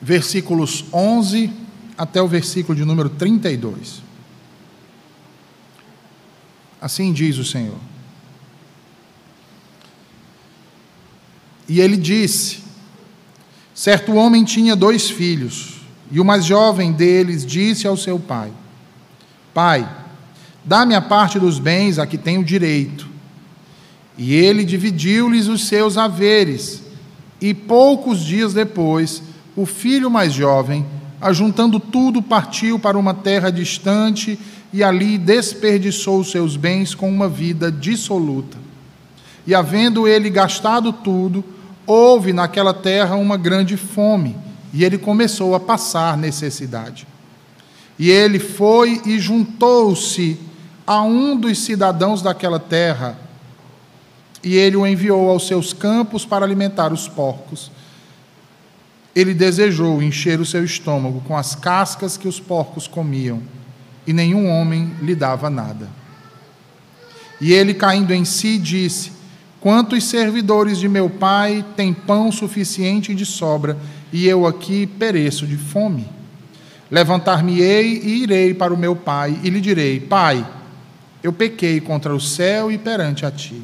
versículos 11 até o versículo de número 32. Assim diz o Senhor. E ele disse: Certo homem tinha dois filhos, e o mais jovem deles disse ao seu pai: Pai, dá-me a parte dos bens a que tenho direito. E ele dividiu-lhes os seus haveres. E poucos dias depois, o filho mais jovem, ajuntando tudo, partiu para uma terra distante e ali desperdiçou seus bens com uma vida dissoluta. E havendo ele gastado tudo, houve naquela terra uma grande fome, e ele começou a passar necessidade. E ele foi e juntou-se a um dos cidadãos daquela terra, e ele o enviou aos seus campos para alimentar os porcos. Ele desejou encher o seu estômago com as cascas que os porcos comiam, e nenhum homem lhe dava nada. E ele, caindo em si, disse: Quantos servidores de meu pai têm pão suficiente de sobra, e eu aqui pereço de fome? Levantar-me-ei e irei para o meu pai, e lhe direi: Pai, eu pequei contra o céu e perante a ti.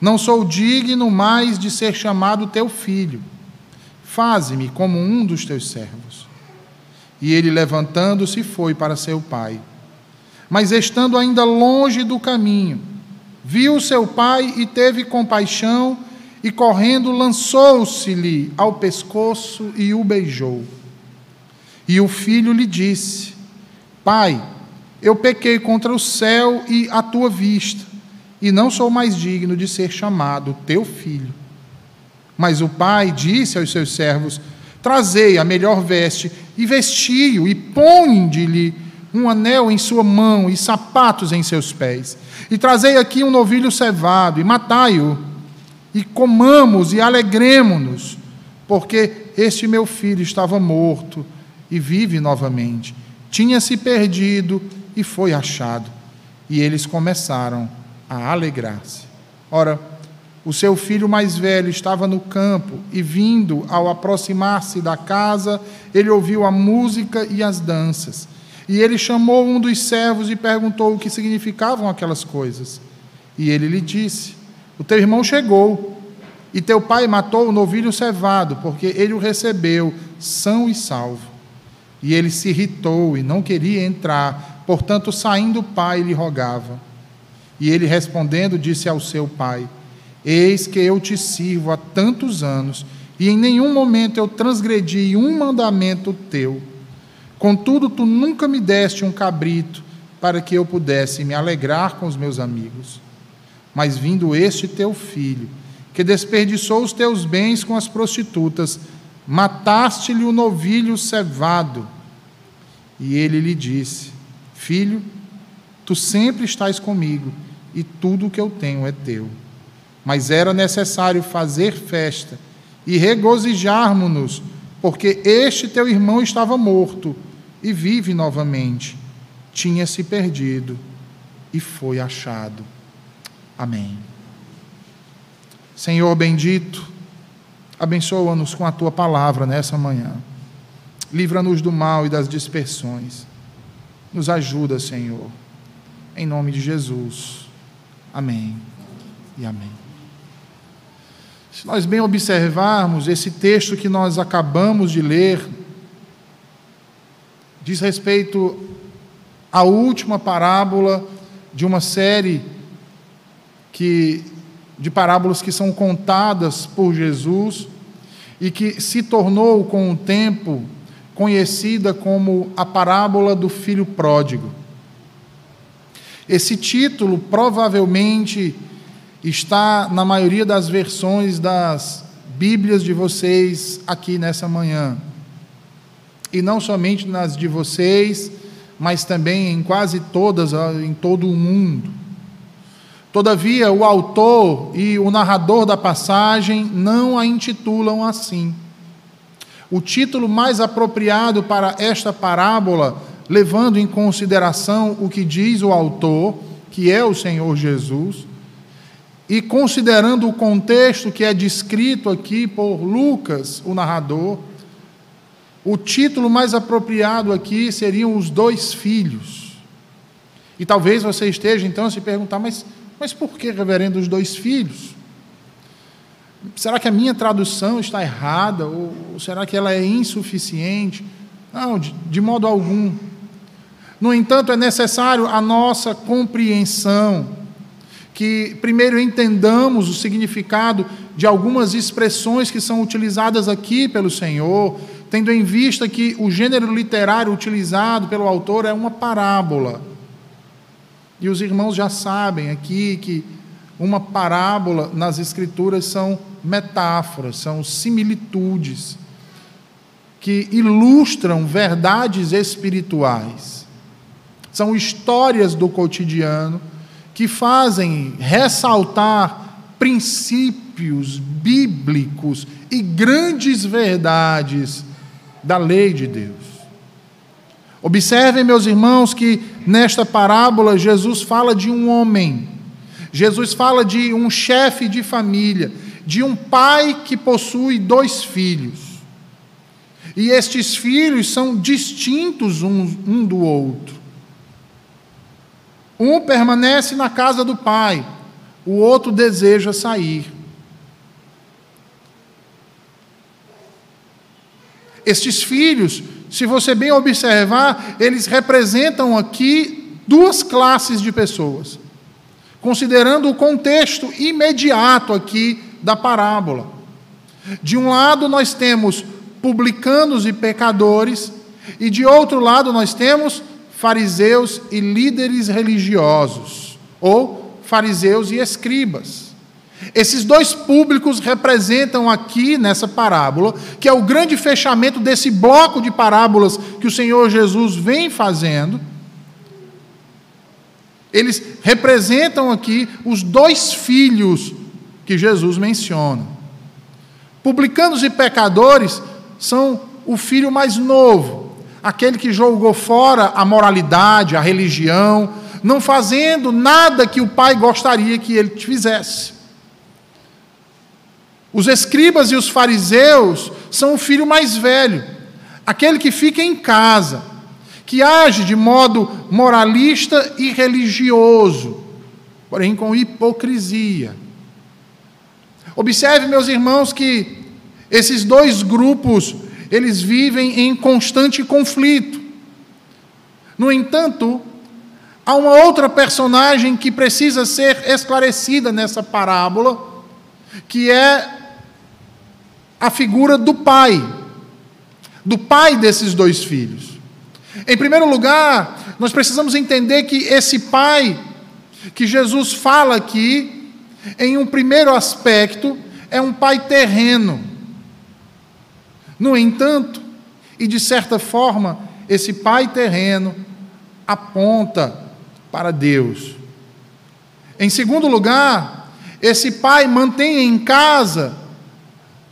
Não sou digno mais de ser chamado teu filho. Faze-me como um dos teus servos. E ele, levantando-se, foi para seu pai. Mas estando ainda longe do caminho, Viu seu pai e teve compaixão, e correndo lançou-se-lhe ao pescoço e o beijou. E o filho lhe disse: Pai, eu pequei contra o céu e a tua vista, e não sou mais digno de ser chamado teu filho. Mas o pai disse aos seus servos: Trazei a melhor veste e vestiu e ponde-lhe um anel em sua mão e sapatos em seus pés. E trazei aqui um novilho cevado e matai-o, e comamos e alegremos-nos, porque este meu filho estava morto e vive novamente. Tinha se perdido e foi achado. E eles começaram a alegrar-se. Ora, o seu filho mais velho estava no campo e, vindo ao aproximar-se da casa, ele ouviu a música e as danças. E ele chamou um dos servos e perguntou o que significavam aquelas coisas. E ele lhe disse: O teu irmão chegou, e teu pai matou o novilho cevado, porque ele o recebeu são e salvo. E ele se irritou e não queria entrar, portanto, saindo o pai lhe rogava. E ele respondendo, disse ao seu pai: Eis que eu te sirvo há tantos anos, e em nenhum momento eu transgredi um mandamento teu. Contudo, tu nunca me deste um cabrito para que eu pudesse me alegrar com os meus amigos. Mas vindo este teu filho, que desperdiçou os teus bens com as prostitutas, mataste-lhe o novilho cevado. E ele lhe disse: Filho, tu sempre estás comigo, e tudo o que eu tenho é teu. Mas era necessário fazer festa e regozijarmos-nos, porque este teu irmão estava morto e vive novamente. Tinha se perdido e foi achado. Amém. Senhor bendito, abençoa-nos com a tua palavra nessa manhã. Livra-nos do mal e das dispersões. Nos ajuda, Senhor. Em nome de Jesus. Amém e amém. Se nós bem observarmos esse texto que nós acabamos de ler, diz respeito à última parábola de uma série que de parábolas que são contadas por Jesus e que se tornou com o tempo conhecida como a parábola do filho pródigo. Esse título provavelmente está na maioria das versões das Bíblias de vocês aqui nessa manhã e não somente nas de vocês, mas também em quase todas, em todo o mundo. Todavia, o autor e o narrador da passagem não a intitulam assim. O título mais apropriado para esta parábola, levando em consideração o que diz o autor, que é o Senhor Jesus, e considerando o contexto que é descrito aqui por Lucas, o narrador, o título mais apropriado aqui seriam os dois filhos. E talvez você esteja então a se perguntar, mas, mas por que, reverendo, os dois filhos? Será que a minha tradução está errada? Ou, será que ela é insuficiente? Não, de, de modo algum. No entanto, é necessário a nossa compreensão, que primeiro entendamos o significado de algumas expressões que são utilizadas aqui pelo Senhor, tendo em vista que o gênero literário utilizado pelo autor é uma parábola. E os irmãos já sabem aqui que uma parábola nas Escrituras são metáforas, são similitudes que ilustram verdades espirituais. São histórias do cotidiano que fazem ressaltar princípios bíblicos e grandes verdades da lei de Deus. Observem, meus irmãos, que nesta parábola Jesus fala de um homem, Jesus fala de um chefe de família, de um pai que possui dois filhos. E estes filhos são distintos um, um do outro. Um permanece na casa do pai, o outro deseja sair. Estes filhos, se você bem observar, eles representam aqui duas classes de pessoas, considerando o contexto imediato aqui da parábola. De um lado, nós temos publicanos e pecadores, e de outro lado, nós temos fariseus e líderes religiosos, ou fariseus e escribas. Esses dois públicos representam aqui nessa parábola, que é o grande fechamento desse bloco de parábolas que o Senhor Jesus vem fazendo. Eles representam aqui os dois filhos que Jesus menciona. Publicanos e pecadores são o filho mais novo, aquele que jogou fora a moralidade, a religião, não fazendo nada que o pai gostaria que ele fizesse. Os escribas e os fariseus são o filho mais velho, aquele que fica em casa, que age de modo moralista e religioso, porém com hipocrisia. Observe, meus irmãos, que esses dois grupos eles vivem em constante conflito. No entanto, há uma outra personagem que precisa ser esclarecida nessa parábola, que é a figura do pai, do pai desses dois filhos. Em primeiro lugar, nós precisamos entender que esse pai que Jesus fala aqui, em um primeiro aspecto, é um pai terreno. No entanto, e de certa forma, esse pai terreno aponta para Deus. Em segundo lugar, esse pai mantém em casa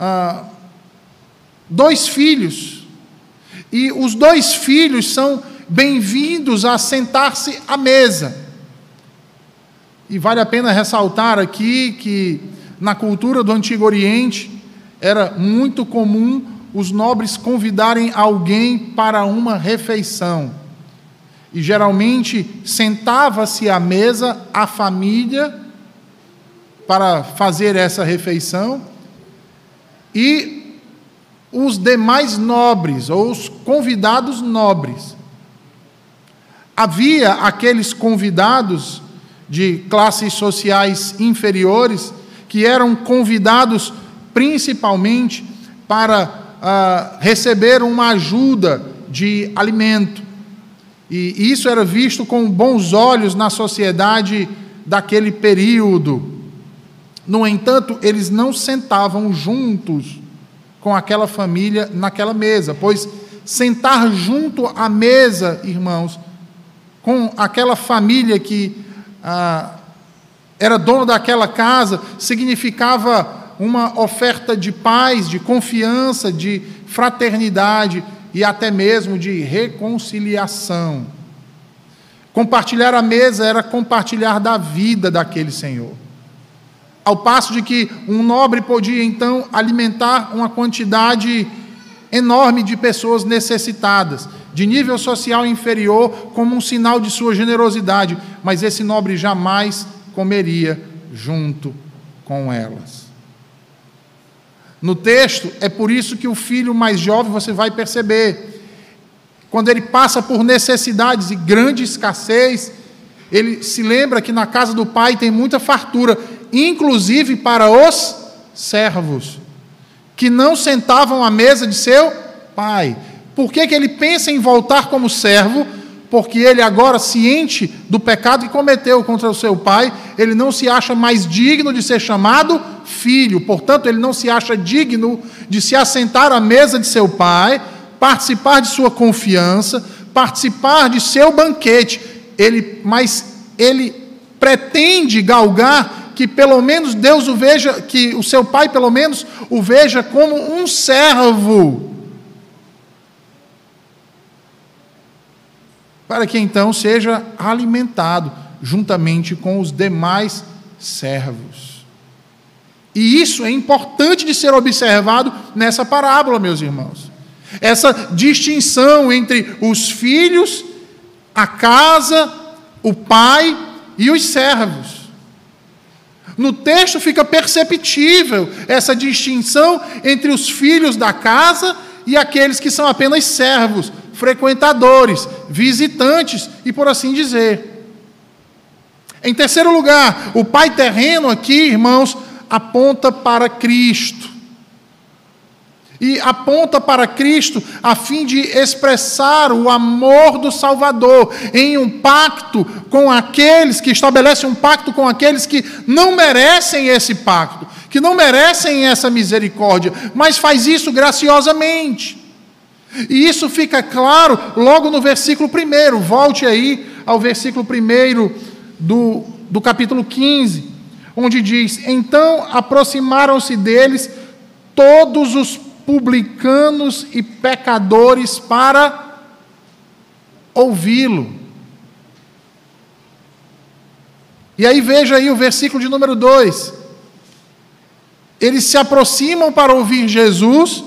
ah, dois filhos, e os dois filhos são bem-vindos a sentar-se à mesa. E vale a pena ressaltar aqui que na cultura do Antigo Oriente era muito comum os nobres convidarem alguém para uma refeição. E geralmente sentava-se à mesa a família para fazer essa refeição e os demais nobres, ou os convidados nobres. Havia aqueles convidados de classes sociais inferiores que eram convidados principalmente para ah, receber uma ajuda de alimento. E isso era visto com bons olhos na sociedade daquele período. No entanto, eles não sentavam juntos com aquela família naquela mesa, pois sentar junto à mesa, irmãos, com aquela família que ah, era dona daquela casa, significava uma oferta de paz, de confiança, de fraternidade e até mesmo de reconciliação. Compartilhar a mesa era compartilhar da vida daquele Senhor. Ao passo de que um nobre podia então alimentar uma quantidade enorme de pessoas necessitadas, de nível social inferior, como um sinal de sua generosidade, mas esse nobre jamais comeria junto com elas. No texto, é por isso que o filho mais jovem, você vai perceber, quando ele passa por necessidades e grande escassez, ele se lembra que na casa do pai tem muita fartura, inclusive para os servos, que não sentavam à mesa de seu pai. Por que, que ele pensa em voltar como servo? Porque ele, agora ciente do pecado que cometeu contra o seu pai, ele não se acha mais digno de ser chamado filho, portanto, ele não se acha digno de se assentar à mesa de seu pai, participar de sua confiança, participar de seu banquete. Ele, mas ele pretende galgar que pelo menos Deus o veja, que o seu pai pelo menos o veja como um servo. Para que então seja alimentado juntamente com os demais servos. E isso é importante de ser observado nessa parábola, meus irmãos. Essa distinção entre os filhos, a casa, o pai e os servos. No texto fica perceptível essa distinção entre os filhos da casa e aqueles que são apenas servos, frequentadores, visitantes e por assim dizer. Em terceiro lugar, o pai terreno aqui, irmãos, aponta para Cristo. E aponta para Cristo a fim de expressar o amor do Salvador em um pacto com aqueles que estabelece um pacto com aqueles que não merecem esse pacto, que não merecem essa misericórdia, mas faz isso graciosamente. E isso fica claro logo no versículo 1. Volte aí ao versículo 1 do, do capítulo 15, onde diz: Então aproximaram-se deles todos os publicanos e pecadores para ouvi-lo. E aí veja aí o versículo de número 2. Eles se aproximam para ouvir Jesus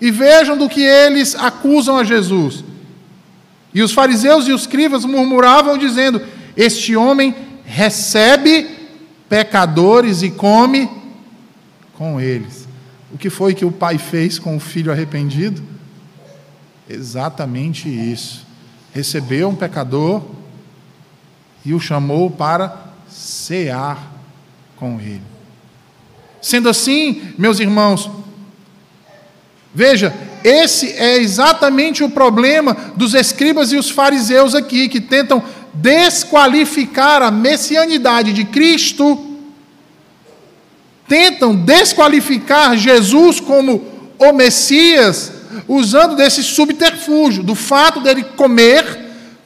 e vejam do que eles acusam a Jesus. E os fariseus e os escribas murmuravam, dizendo: este homem recebe pecadores e come com eles. O que foi que o pai fez com o filho arrependido? Exatamente isso. Recebeu um pecador e o chamou para cear com ele. Sendo assim, meus irmãos, veja, esse é exatamente o problema dos escribas e os fariseus aqui, que tentam desqualificar a messianidade de Cristo, tentam desqualificar Jesus como o Messias, usando desse subterfúgio, do fato dele comer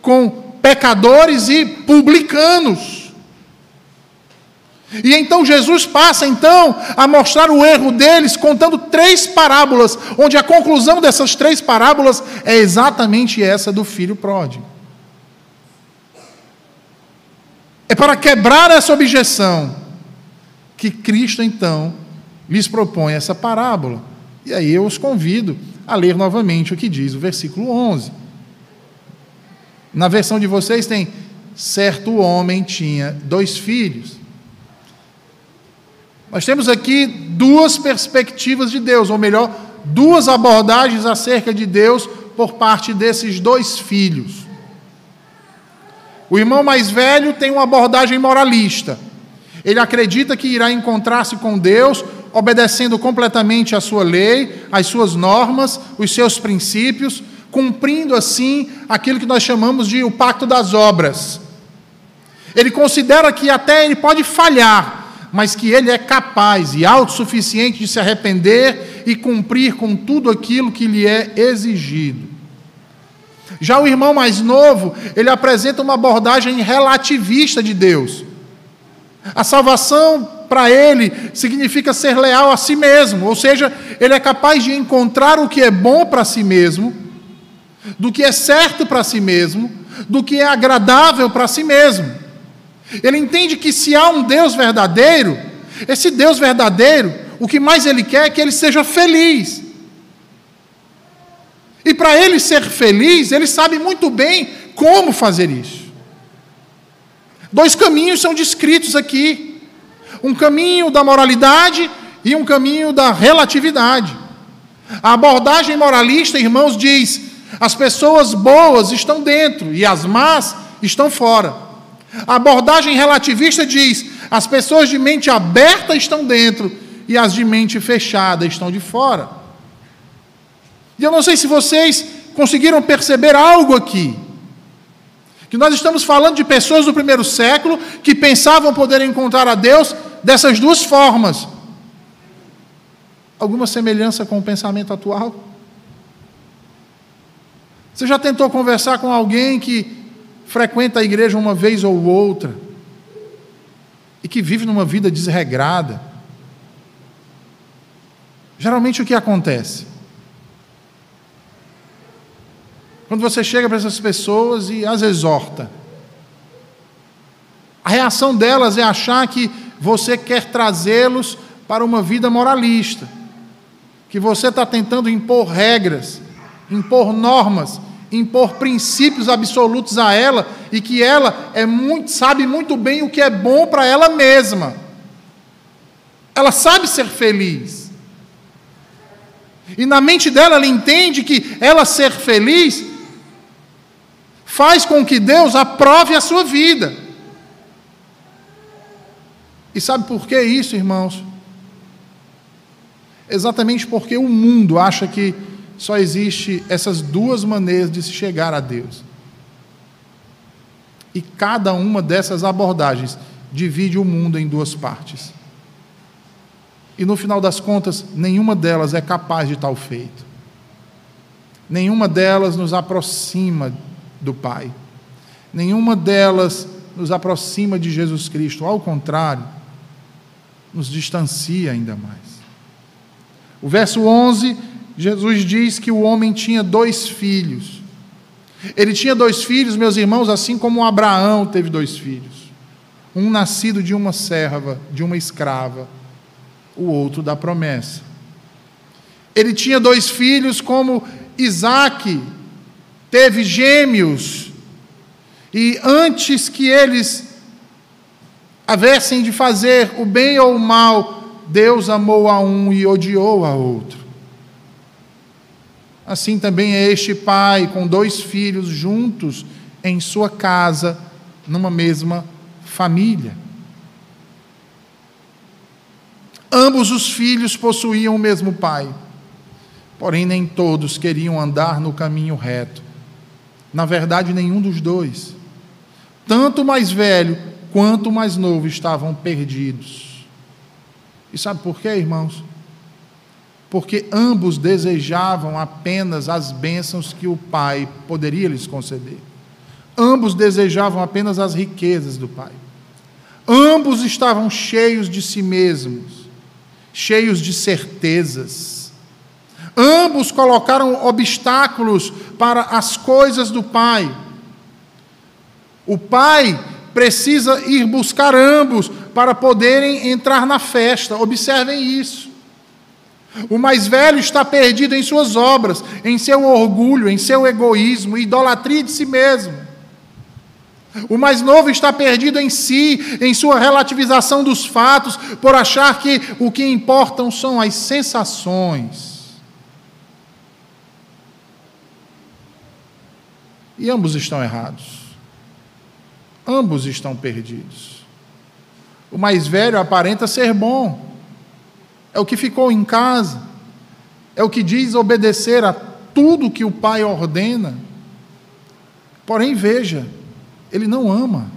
com pecadores e publicanos. E então Jesus passa então a mostrar o erro deles contando três parábolas, onde a conclusão dessas três parábolas é exatamente essa do filho pródigo. É para quebrar essa objeção que Cristo então lhes propõe essa parábola. E aí eu os convido a ler novamente o que diz o versículo 11. Na versão de vocês tem: certo homem tinha dois filhos. Nós temos aqui duas perspectivas de Deus, ou melhor, duas abordagens acerca de Deus por parte desses dois filhos. O irmão mais velho tem uma abordagem moralista. Ele acredita que irá encontrar-se com Deus, obedecendo completamente a sua lei, as suas normas, os seus princípios, cumprindo assim aquilo que nós chamamos de o pacto das obras. Ele considera que até ele pode falhar, mas que ele é capaz e autossuficiente de se arrepender e cumprir com tudo aquilo que lhe é exigido. Já o irmão mais novo, ele apresenta uma abordagem relativista de Deus. A salvação para ele significa ser leal a si mesmo, ou seja, ele é capaz de encontrar o que é bom para si mesmo, do que é certo para si mesmo, do que é agradável para si mesmo. Ele entende que se há um Deus verdadeiro, esse Deus verdadeiro, o que mais ele quer é que ele seja feliz. E para ele ser feliz, ele sabe muito bem como fazer isso. Dois caminhos são descritos aqui: um caminho da moralidade e um caminho da relatividade. A abordagem moralista, irmãos, diz: as pessoas boas estão dentro e as más estão fora. A abordagem relativista diz: as pessoas de mente aberta estão dentro e as de mente fechada estão de fora. E eu não sei se vocês conseguiram perceber algo aqui. Que nós estamos falando de pessoas do primeiro século que pensavam poder encontrar a Deus dessas duas formas. Alguma semelhança com o pensamento atual? Você já tentou conversar com alguém que frequenta a igreja uma vez ou outra e que vive numa vida desregrada? Geralmente o que acontece? Quando você chega para essas pessoas e as exorta, a reação delas é achar que você quer trazê-los para uma vida moralista, que você está tentando impor regras, impor normas, impor princípios absolutos a ela e que ela é muito, sabe muito bem o que é bom para ela mesma. Ela sabe ser feliz. E na mente dela ela entende que ela ser feliz faz com que Deus aprove a sua vida. E sabe por que isso, irmãos? Exatamente porque o mundo acha que só existe essas duas maneiras de se chegar a Deus. E cada uma dessas abordagens divide o mundo em duas partes. E no final das contas, nenhuma delas é capaz de tal feito. Nenhuma delas nos aproxima do Pai. Nenhuma delas nos aproxima de Jesus Cristo, ao contrário, nos distancia ainda mais. O verso 11, Jesus diz que o homem tinha dois filhos. Ele tinha dois filhos, meus irmãos, assim como Abraão teve dois filhos. Um nascido de uma serva, de uma escrava, o outro da promessa. Ele tinha dois filhos, como Isaac teve gêmeos, e antes que eles havessem de fazer o bem ou o mal, Deus amou a um e odiou a outro. Assim também é este pai com dois filhos juntos em sua casa, numa mesma família. Ambos os filhos possuíam o mesmo pai, porém nem todos queriam andar no caminho reto. Na verdade, nenhum dos dois. Tanto o mais velho quanto o mais novo estavam perdidos. E sabe por quê, irmãos? Porque ambos desejavam apenas as bênçãos que o Pai poderia lhes conceder. Ambos desejavam apenas as riquezas do Pai. Ambos estavam cheios de si mesmos, cheios de certezas Ambos colocaram obstáculos para as coisas do Pai. O Pai precisa ir buscar ambos para poderem entrar na festa. Observem isso. O mais velho está perdido em suas obras, em seu orgulho, em seu egoísmo, idolatria de si mesmo. O mais novo está perdido em si, em sua relativização dos fatos, por achar que o que importam são as sensações. E ambos estão errados. Ambos estão perdidos. O mais velho aparenta ser bom, é o que ficou em casa, é o que diz obedecer a tudo que o pai ordena. Porém, veja, ele não ama.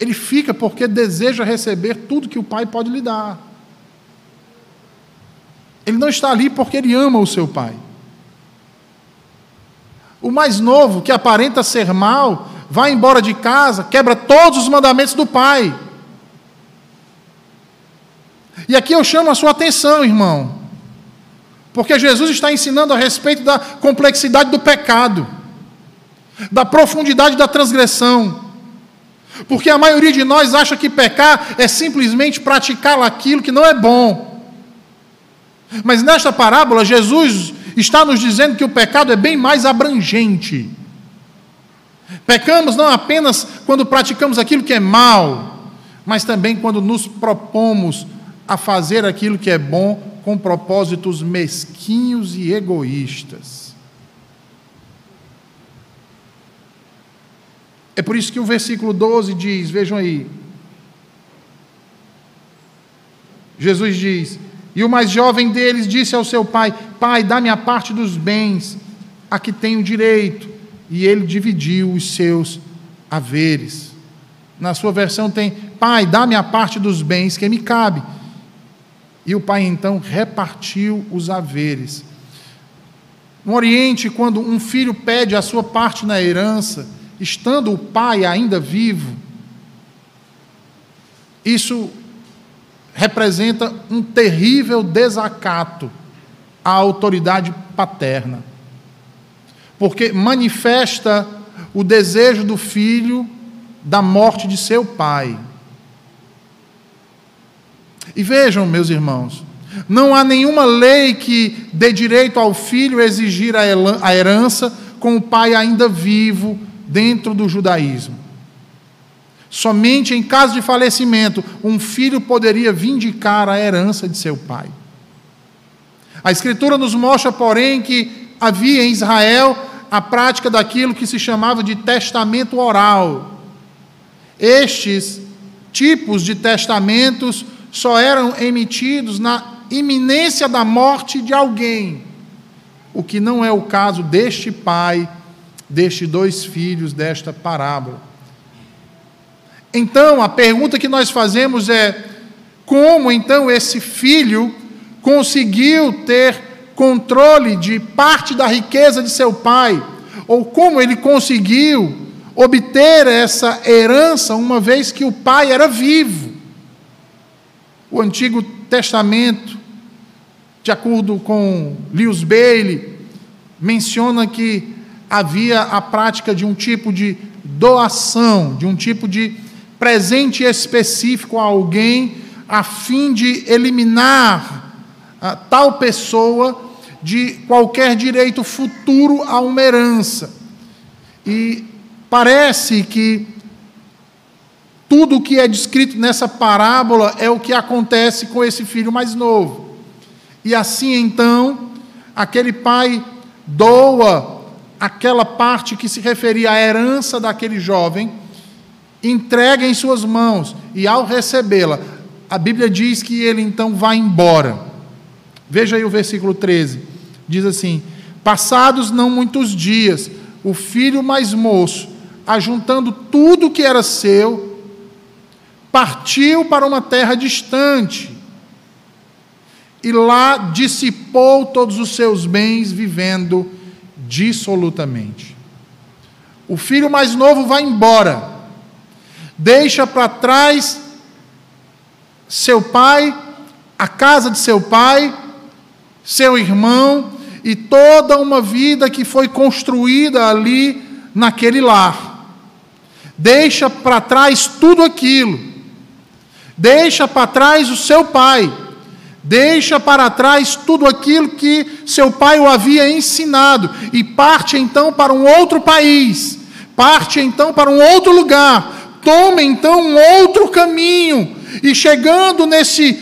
Ele fica porque deseja receber tudo que o pai pode lhe dar. Ele não está ali porque ele ama o seu pai. O mais novo, que aparenta ser mal, vai embora de casa, quebra todos os mandamentos do pai. E aqui eu chamo a sua atenção, irmão, porque Jesus está ensinando a respeito da complexidade do pecado, da profundidade da transgressão. Porque a maioria de nós acha que pecar é simplesmente praticar aquilo que não é bom. Mas nesta parábola, Jesus está nos dizendo que o pecado é bem mais abrangente. Pecamos não apenas quando praticamos aquilo que é mal, mas também quando nos propomos a fazer aquilo que é bom com propósitos mesquinhos e egoístas. É por isso que o versículo 12 diz: vejam aí. Jesus diz: E o mais jovem deles disse ao seu pai: Pai, dá-me a parte dos bens a que tenho direito. E ele dividiu os seus haveres. Na sua versão tem: Pai, dá-me a parte dos bens que me cabe. E o pai então repartiu os haveres. No Oriente, quando um filho pede a sua parte na herança, estando o pai ainda vivo, isso representa um terrível desacato à autoridade paterna, porque manifesta o desejo do filho da morte de seu pai. E vejam, meus irmãos, não há nenhuma lei que dê direito ao filho exigir a herança com o pai ainda vivo dentro do judaísmo. Somente em caso de falecimento, um filho poderia vindicar a herança de seu pai. A Escritura nos mostra, porém, que havia em Israel a prática daquilo que se chamava de testamento oral. Estes tipos de testamentos só eram emitidos na iminência da morte de alguém, o que não é o caso deste pai, destes dois filhos desta parábola. Então, a pergunta que nós fazemos é: como então esse filho conseguiu ter controle de parte da riqueza de seu pai? Ou como ele conseguiu obter essa herança uma vez que o pai era vivo? O Antigo Testamento, de acordo com Lewis Bailey, menciona que havia a prática de um tipo de doação, de um tipo de presente específico a alguém, a fim de eliminar a tal pessoa de qualquer direito futuro a uma herança. E parece que tudo o que é descrito nessa parábola é o que acontece com esse filho mais novo. E assim então, aquele pai doa aquela parte que se referia à herança daquele jovem, entrega em suas mãos, e ao recebê-la, a Bíblia diz que ele então vai embora. Veja aí o versículo 13: diz assim: Passados não muitos dias, o filho mais moço, ajuntando tudo que era seu, partiu para uma terra distante e lá dissipou todos os seus bens, vivendo dissolutamente. O filho mais novo vai embora, deixa para trás seu pai, a casa de seu pai, seu irmão e toda uma vida que foi construída ali naquele lar. Deixa para trás tudo aquilo Deixa para trás o seu pai. Deixa para trás tudo aquilo que seu pai o havia ensinado e parte então para um outro país, parte então para um outro lugar, toma então um outro caminho e chegando nesse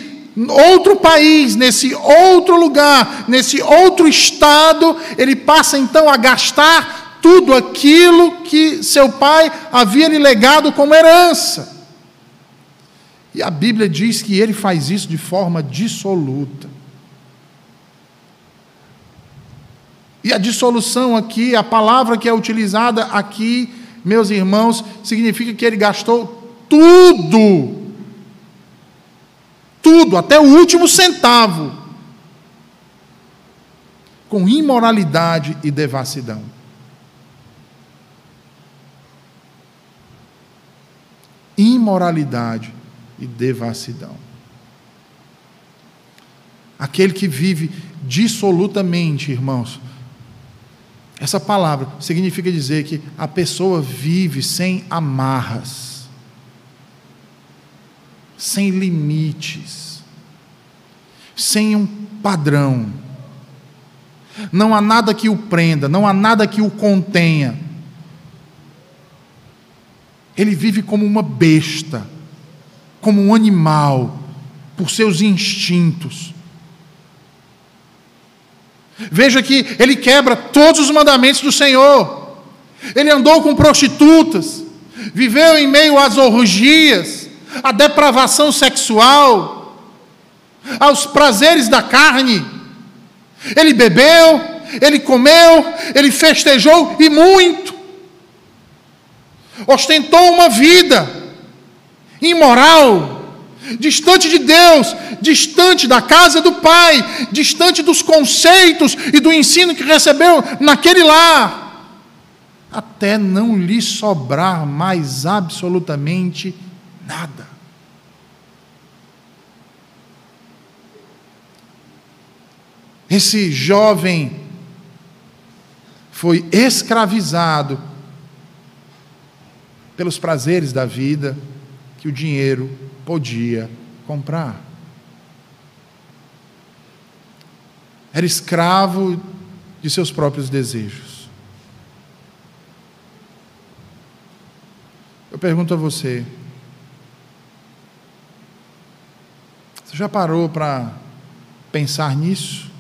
outro país, nesse outro lugar, nesse outro estado, ele passa então a gastar tudo aquilo que seu pai havia lhe legado como herança. E a Bíblia diz que ele faz isso de forma dissoluta. E a dissolução aqui, a palavra que é utilizada aqui, meus irmãos, significa que ele gastou tudo. Tudo, até o último centavo. Com imoralidade e devassidão. Imoralidade e devassidão. Aquele que vive dissolutamente, irmãos. Essa palavra significa dizer que a pessoa vive sem amarras, sem limites, sem um padrão. Não há nada que o prenda, não há nada que o contenha. Ele vive como uma besta, como um animal, por seus instintos. Veja que ele quebra todos os mandamentos do Senhor. Ele andou com prostitutas, viveu em meio às orgias, à depravação sexual, aos prazeres da carne. Ele bebeu, ele comeu, ele festejou e muito. Ostentou uma vida imoral, distante de Deus, distante da casa do Pai, distante dos conceitos e do ensino que recebeu naquele lar, até não lhe sobrar mais absolutamente nada. Esse jovem foi escravizado pelos prazeres da vida que o dinheiro podia comprar. Era escravo de seus próprios desejos. Eu pergunto a você: você já parou para pensar nisso?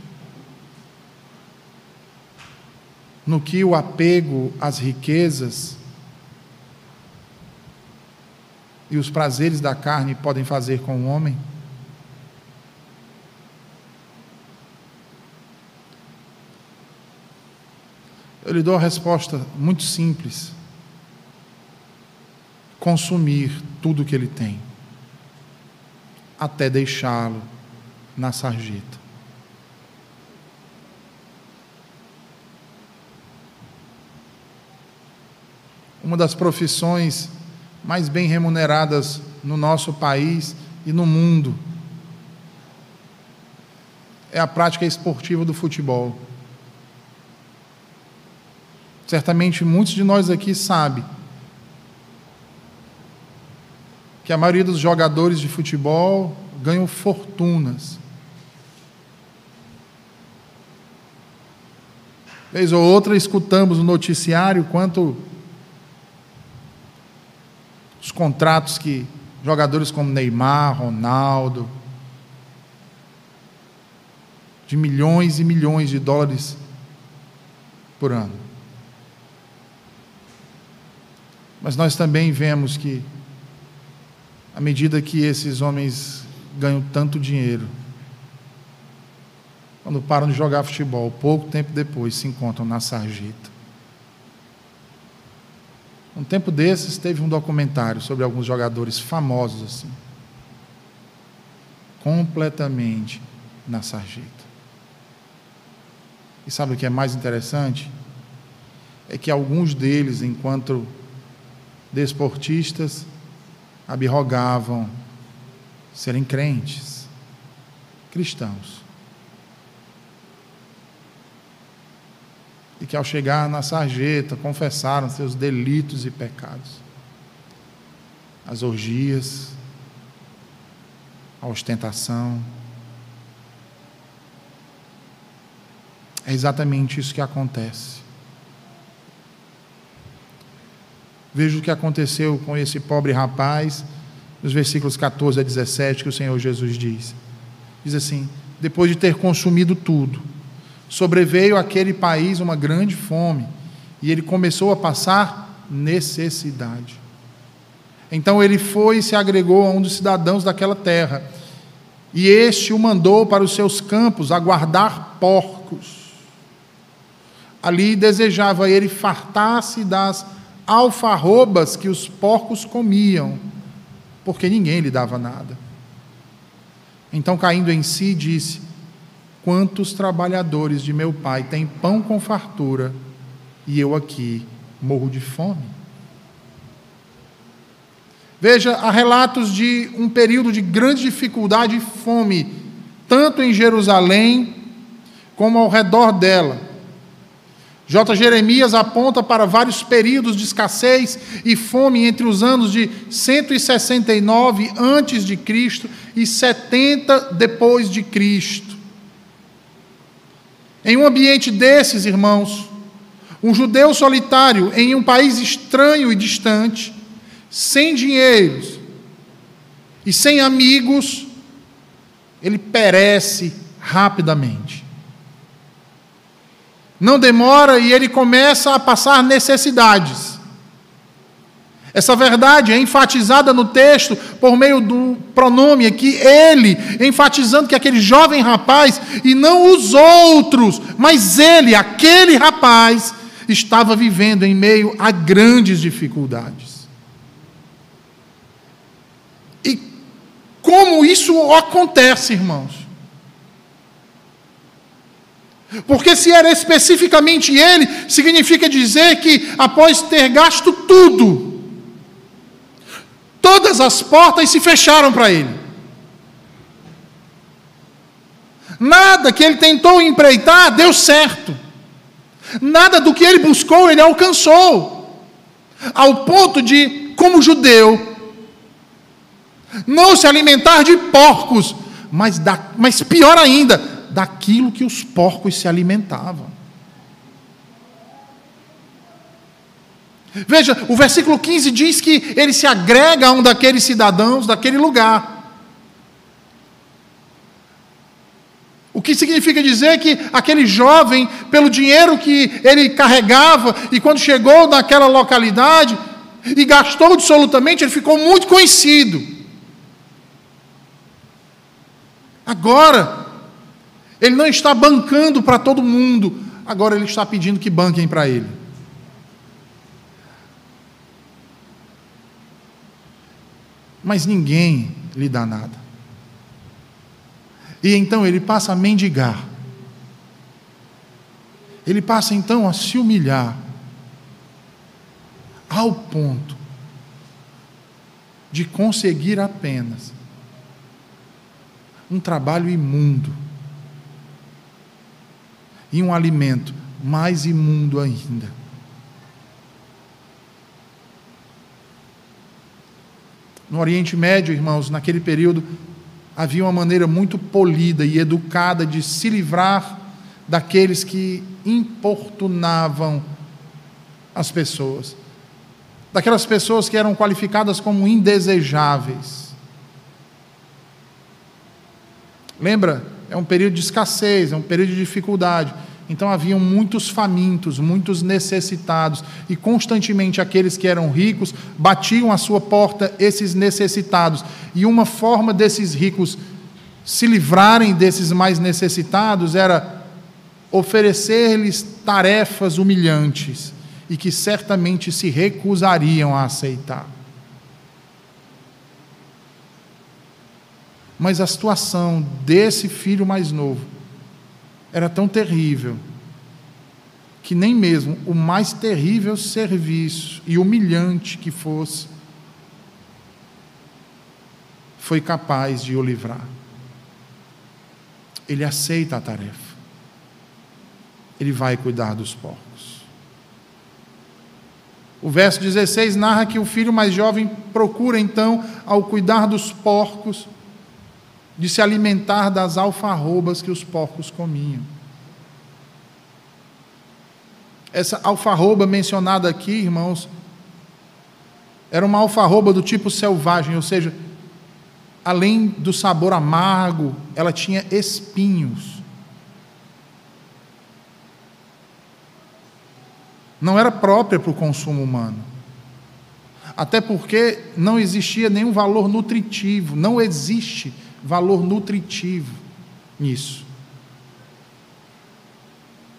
No que o apego às riquezas e os prazeres da carne podem fazer com o homem? Eu lhe dou a resposta muito simples: consumir tudo que ele tem, até deixá-lo na sarjeta. Uma das profissões mais bem remuneradas no nosso país e no mundo. É a prática esportiva do futebol. Certamente muitos de nós aqui sabem que a maioria dos jogadores de futebol ganham fortunas. Vez ou outra escutamos no noticiário quanto os contratos que jogadores como Neymar, Ronaldo, de milhões e milhões de dólares por ano. Mas nós também vemos que, à medida que esses homens ganham tanto dinheiro, quando param de jogar futebol, pouco tempo depois se encontram na sarjeta. Um tempo desses teve um documentário sobre alguns jogadores famosos assim. Completamente na sarjeta. E sabe o que é mais interessante? É que alguns deles, enquanto desportistas, abrogavam serem crentes, cristãos. E que ao chegar na sarjeta confessaram seus delitos e pecados. As orgias, a ostentação. É exatamente isso que acontece. Veja o que aconteceu com esse pobre rapaz, nos versículos 14 a 17, que o Senhor Jesus diz. Diz assim: depois de ter consumido tudo, sobreveio àquele país uma grande fome e ele começou a passar necessidade. Então ele foi e se agregou a um dos cidadãos daquela terra, e este o mandou para os seus campos a guardar porcos. Ali desejava ele fartar-se das alfarrobas que os porcos comiam, porque ninguém lhe dava nada. Então, caindo em si, disse: Quantos trabalhadores de meu pai têm pão com fartura e eu aqui morro de fome? Veja, há relatos de um período de grande dificuldade e fome, tanto em Jerusalém como ao redor dela. J. Jeremias aponta para vários períodos de escassez e fome entre os anos de 169 antes de Cristo e 70 depois de Cristo. Em um ambiente desses, irmãos, um judeu solitário em um país estranho e distante, sem dinheiros e sem amigos, ele perece rapidamente. Não demora e ele começa a passar necessidades. Essa verdade é enfatizada no texto por meio do pronome aqui, ele, enfatizando que aquele jovem rapaz, e não os outros, mas ele, aquele rapaz, estava vivendo em meio a grandes dificuldades. E como isso acontece, irmãos? Porque se era especificamente ele, significa dizer que após ter gasto tudo, todas as portas se fecharam para ele. Nada que ele tentou empreitar deu certo. Nada do que ele buscou ele alcançou. Ao ponto de, como judeu, não se alimentar de porcos, mas, da, mas pior ainda, daquilo que os porcos se alimentavam. Veja, o versículo 15 diz que ele se agrega a um daqueles cidadãos daquele lugar. O que significa dizer que aquele jovem, pelo dinheiro que ele carregava, e quando chegou naquela localidade e gastou absolutamente, ele ficou muito conhecido. Agora, ele não está bancando para todo mundo, agora ele está pedindo que banquem para ele. Mas ninguém lhe dá nada. E então ele passa a mendigar. Ele passa então a se humilhar, ao ponto de conseguir apenas um trabalho imundo e um alimento mais imundo ainda. No Oriente Médio, irmãos, naquele período, havia uma maneira muito polida e educada de se livrar daqueles que importunavam as pessoas, daquelas pessoas que eram qualificadas como indesejáveis. Lembra? É um período de escassez, é um período de dificuldade. Então haviam muitos famintos, muitos necessitados, e constantemente aqueles que eram ricos batiam à sua porta esses necessitados. E uma forma desses ricos se livrarem desses mais necessitados era oferecer-lhes tarefas humilhantes e que certamente se recusariam a aceitar. Mas a situação desse filho mais novo era tão terrível que nem mesmo o mais terrível serviço e humilhante que fosse foi capaz de o livrar. Ele aceita a tarefa. Ele vai cuidar dos porcos. O verso 16 narra que o filho mais jovem procura então, ao cuidar dos porcos, de se alimentar das alfarrobas que os porcos comiam. Essa alfarroba mencionada aqui, irmãos, era uma alfarroba do tipo selvagem, ou seja, além do sabor amargo, ela tinha espinhos. Não era própria para o consumo humano. Até porque não existia nenhum valor nutritivo, não existe valor nutritivo nisso.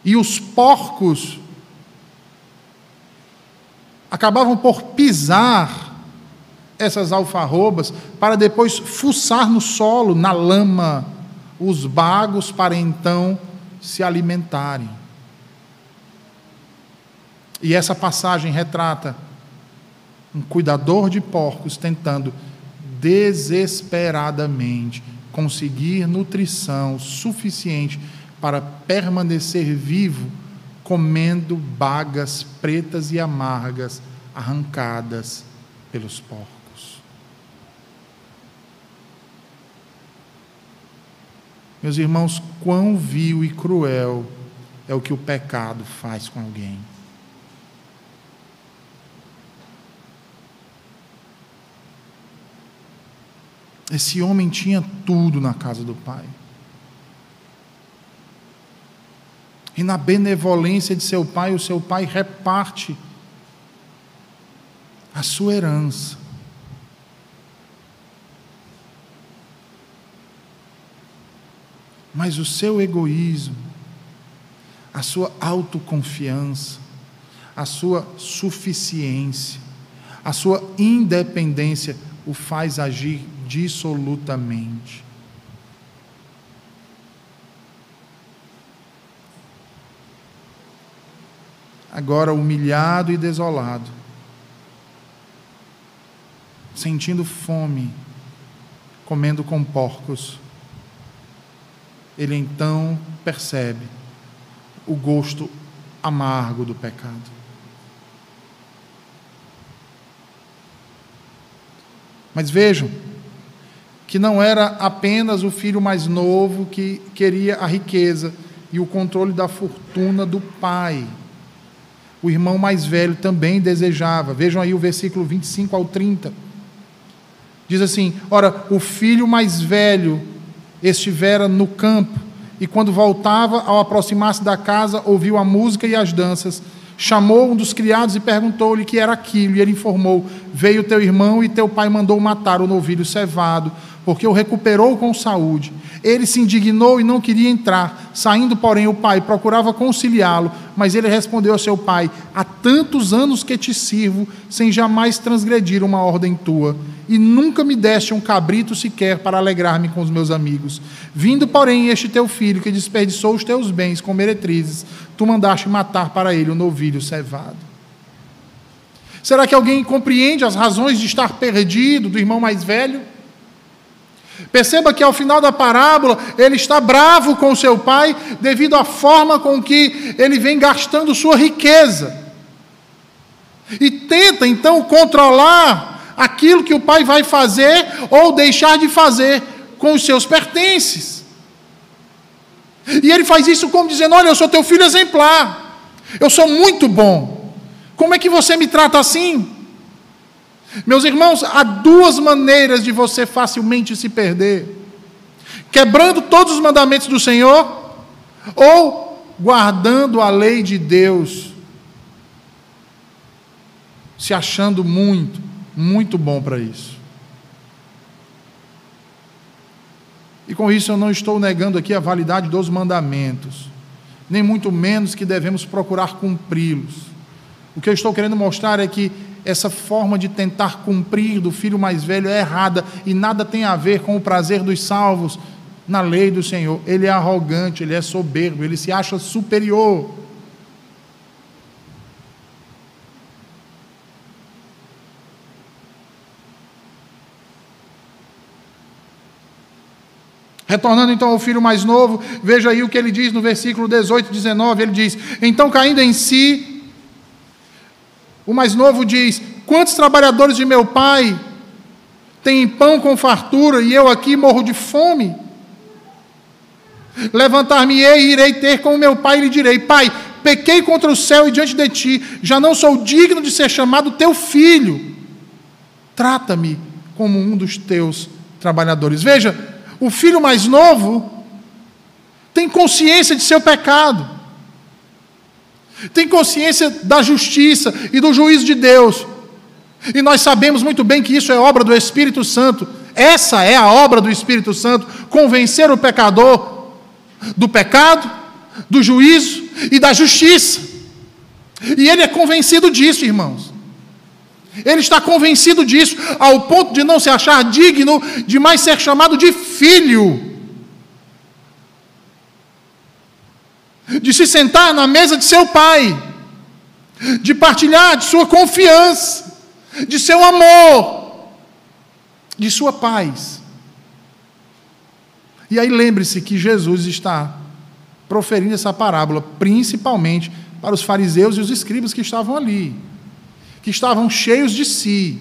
E os porcos acabavam por pisar essas alfarrobas para depois fuçar no solo, na lama, os bagos para então se alimentarem. E essa passagem retrata um cuidador de porcos tentando desesperadamente conseguir nutrição suficiente para permanecer vivo comendo bagas pretas e amargas arrancadas pelos porcos. Meus irmãos, quão vil e cruel é o que o pecado faz com alguém. Esse homem tinha tudo na casa do pai. E na benevolência de seu pai, o seu pai reparte a sua herança. Mas o seu egoísmo, a sua autoconfiança, a sua suficiência, a sua independência o faz agir dissolutamente. Agora humilhado e desolado, sentindo fome, comendo com porcos, ele então percebe o gosto amargo do pecado. Mas vejam que não era apenas o filho mais novo que queria a riqueza e o controle da fortuna do pai. O irmão mais velho também desejava. Vejam aí o versículo 25 ao 30. Diz assim: Ora, o filho mais velho estivera no campo, e quando voltava, ao aproximar-se da casa, ouviu a música e as danças chamou um dos criados e perguntou-lhe que era aquilo, e ele informou: Veio teu irmão e teu pai mandou matar o novilho cevado, porque o recuperou com saúde. Ele se indignou e não queria entrar. Saindo, porém, o pai procurava conciliá-lo, mas ele respondeu ao seu pai: Há tantos anos que te sirvo, sem jamais transgredir uma ordem tua, e nunca me deste um cabrito sequer para alegrar-me com os meus amigos. Vindo, porém, este teu filho, que desperdiçou os teus bens com meretrizes, tu mandaste matar para ele o novilho cevado. Será que alguém compreende as razões de estar perdido do irmão mais velho? Perceba que ao final da parábola ele está bravo com seu pai devido à forma com que ele vem gastando sua riqueza. E tenta então controlar aquilo que o pai vai fazer ou deixar de fazer com os seus pertences. E ele faz isso como dizendo: Olha, eu sou teu filho exemplar, eu sou muito bom, como é que você me trata assim? Meus irmãos, há duas maneiras de você facilmente se perder: quebrando todos os mandamentos do Senhor, ou guardando a lei de Deus, se achando muito, muito bom para isso. E com isso eu não estou negando aqui a validade dos mandamentos, nem muito menos que devemos procurar cumpri-los. O que eu estou querendo mostrar é que essa forma de tentar cumprir do filho mais velho é errada e nada tem a ver com o prazer dos salvos na lei do Senhor. Ele é arrogante, ele é soberbo, ele se acha superior. Retornando então ao filho mais novo, veja aí o que ele diz no versículo 18 e 19. Ele diz: Então, caindo em si, o mais novo diz: Quantos trabalhadores de meu pai têm pão com fartura e eu aqui morro de fome? Levantar-me-ei e irei ter com meu pai e lhe direi: Pai, pequei contra o céu e diante de ti, já não sou digno de ser chamado teu filho. Trata-me como um dos teus trabalhadores. Veja, o filho mais novo tem consciência de seu pecado tem consciência da justiça e do juízo de Deus. E nós sabemos muito bem que isso é obra do Espírito Santo. Essa é a obra do Espírito Santo: convencer o pecador do pecado, do juízo e da justiça. E ele é convencido disso, irmãos. Ele está convencido disso, ao ponto de não se achar digno de mais ser chamado de filho. De se sentar na mesa de seu pai, de partilhar de sua confiança, de seu amor, de sua paz. E aí lembre-se que Jesus está proferindo essa parábola principalmente para os fariseus e os escribas que estavam ali, que estavam cheios de si,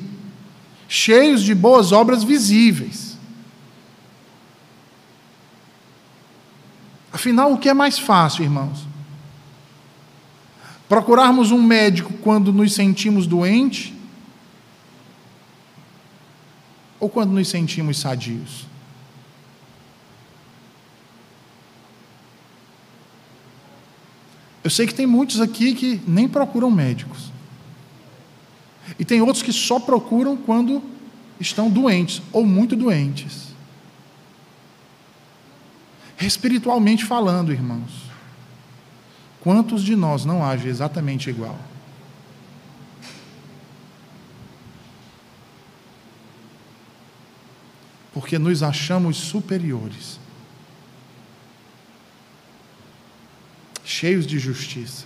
cheios de boas obras visíveis. Afinal, o que é mais fácil, irmãos? Procurarmos um médico quando nos sentimos doentes ou quando nos sentimos sadios? Eu sei que tem muitos aqui que nem procuram médicos. E tem outros que só procuram quando estão doentes ou muito doentes. Espiritualmente falando, irmãos, quantos de nós não agem exatamente igual? Porque nos achamos superiores. cheios de justiça.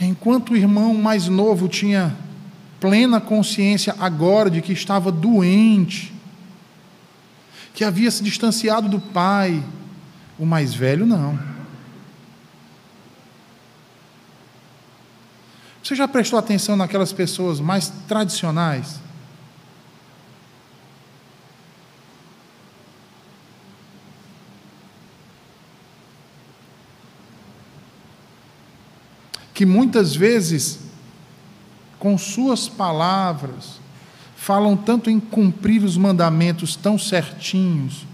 Enquanto o irmão mais novo tinha plena consciência agora de que estava doente, que havia se distanciado do pai, o mais velho não. Você já prestou atenção naquelas pessoas mais tradicionais? que muitas vezes, com suas palavras, falam tanto em cumprir os mandamentos tão certinhos,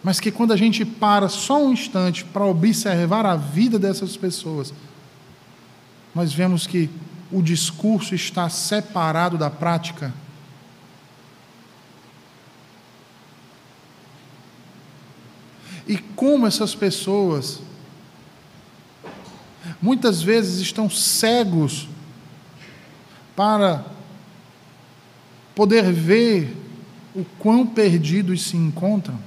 mas que quando a gente para só um instante para observar a vida dessas pessoas, nós vemos que o discurso está separado da prática. E como essas pessoas muitas vezes estão cegos para poder ver o quão perdidos se encontram.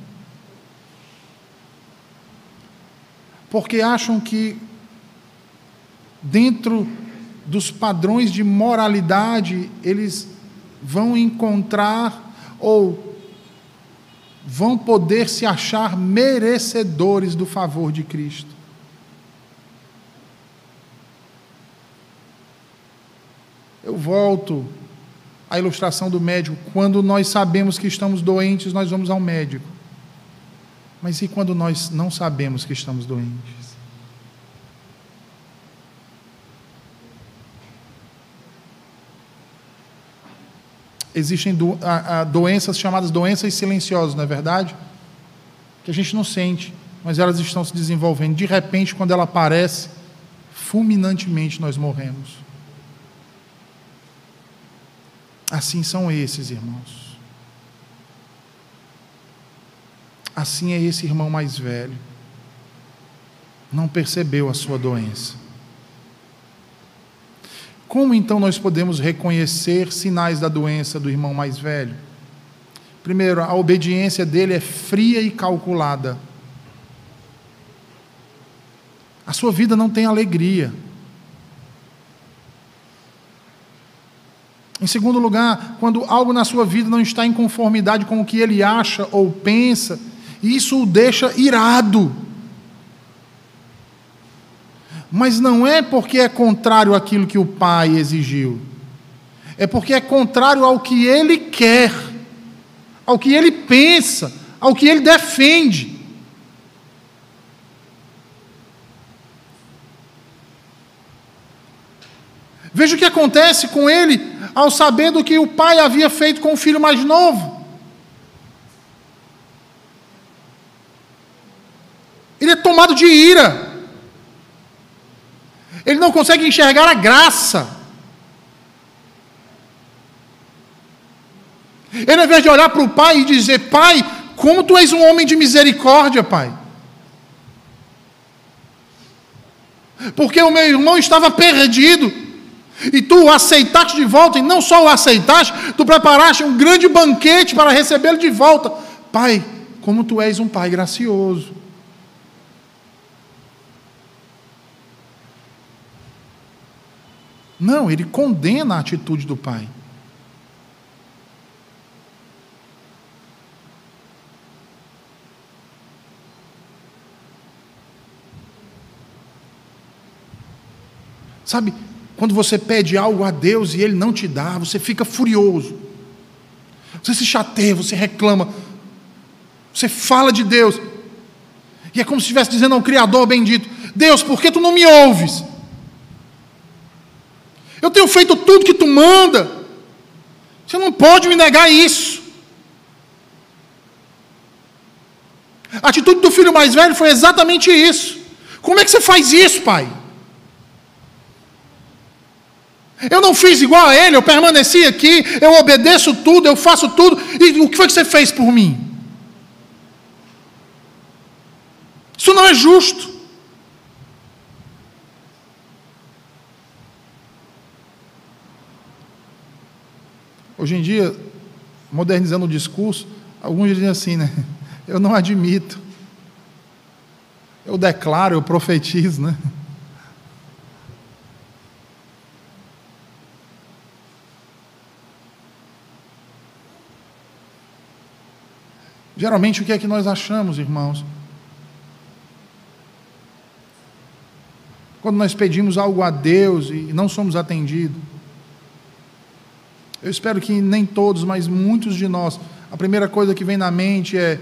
Porque acham que, dentro dos padrões de moralidade, eles vão encontrar ou vão poder se achar merecedores do favor de Cristo. Eu volto à ilustração do médico. Quando nós sabemos que estamos doentes, nós vamos ao médico. Mas e quando nós não sabemos que estamos doentes? Existem do, a, a, doenças chamadas doenças silenciosas, não é verdade? Que a gente não sente, mas elas estão se desenvolvendo. De repente, quando ela aparece, fulminantemente nós morremos. Assim são esses irmãos. Assim é esse irmão mais velho. Não percebeu a sua doença. Como então nós podemos reconhecer sinais da doença do irmão mais velho? Primeiro, a obediência dele é fria e calculada. A sua vida não tem alegria. Em segundo lugar, quando algo na sua vida não está em conformidade com o que ele acha ou pensa, isso o deixa irado. Mas não é porque é contrário àquilo que o pai exigiu, é porque é contrário ao que ele quer, ao que ele pensa, ao que ele defende. Veja o que acontece com ele ao saber do que o pai havia feito com o filho mais novo. Ele é tomado de ira. Ele não consegue enxergar a graça. Ele, ao invés de olhar para o pai e dizer: Pai, como tu és um homem de misericórdia, pai. Porque o meu irmão estava perdido. E tu o aceitaste de volta, e não só o aceitaste, tu preparaste um grande banquete para recebê-lo de volta. Pai, como tu és um pai gracioso. Não, ele condena a atitude do pai. Sabe, quando você pede algo a Deus e Ele não te dá, você fica furioso. Você se chateia, você reclama. Você fala de Deus. E é como se estivesse dizendo ao Criador bendito: Deus, por que tu não me ouves? Eu tenho feito tudo que tu manda. Você não pode me negar isso. A atitude do filho mais velho foi exatamente isso. Como é que você faz isso, pai? Eu não fiz igual a ele, eu permaneci aqui, eu obedeço tudo, eu faço tudo, e o que foi que você fez por mim? Isso não é justo. Hoje em dia, modernizando o discurso, alguns dizem assim, né? Eu não admito. Eu declaro, eu profetizo, né? Geralmente, o que é que nós achamos, irmãos? Quando nós pedimos algo a Deus e não somos atendidos. Eu espero que nem todos, mas muitos de nós, a primeira coisa que vem na mente é: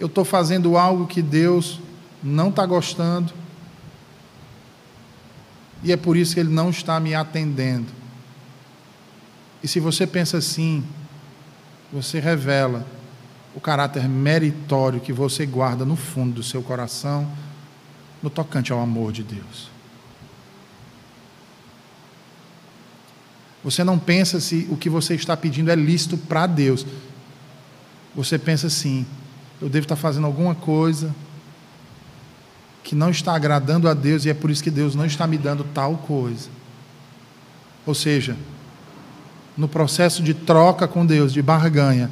eu estou fazendo algo que Deus não está gostando, e é por isso que Ele não está me atendendo. E se você pensa assim, você revela o caráter meritório que você guarda no fundo do seu coração, no tocante ao amor de Deus. Você não pensa se o que você está pedindo é lícito para Deus. Você pensa assim: eu devo estar fazendo alguma coisa que não está agradando a Deus e é por isso que Deus não está me dando tal coisa. Ou seja, no processo de troca com Deus, de barganha,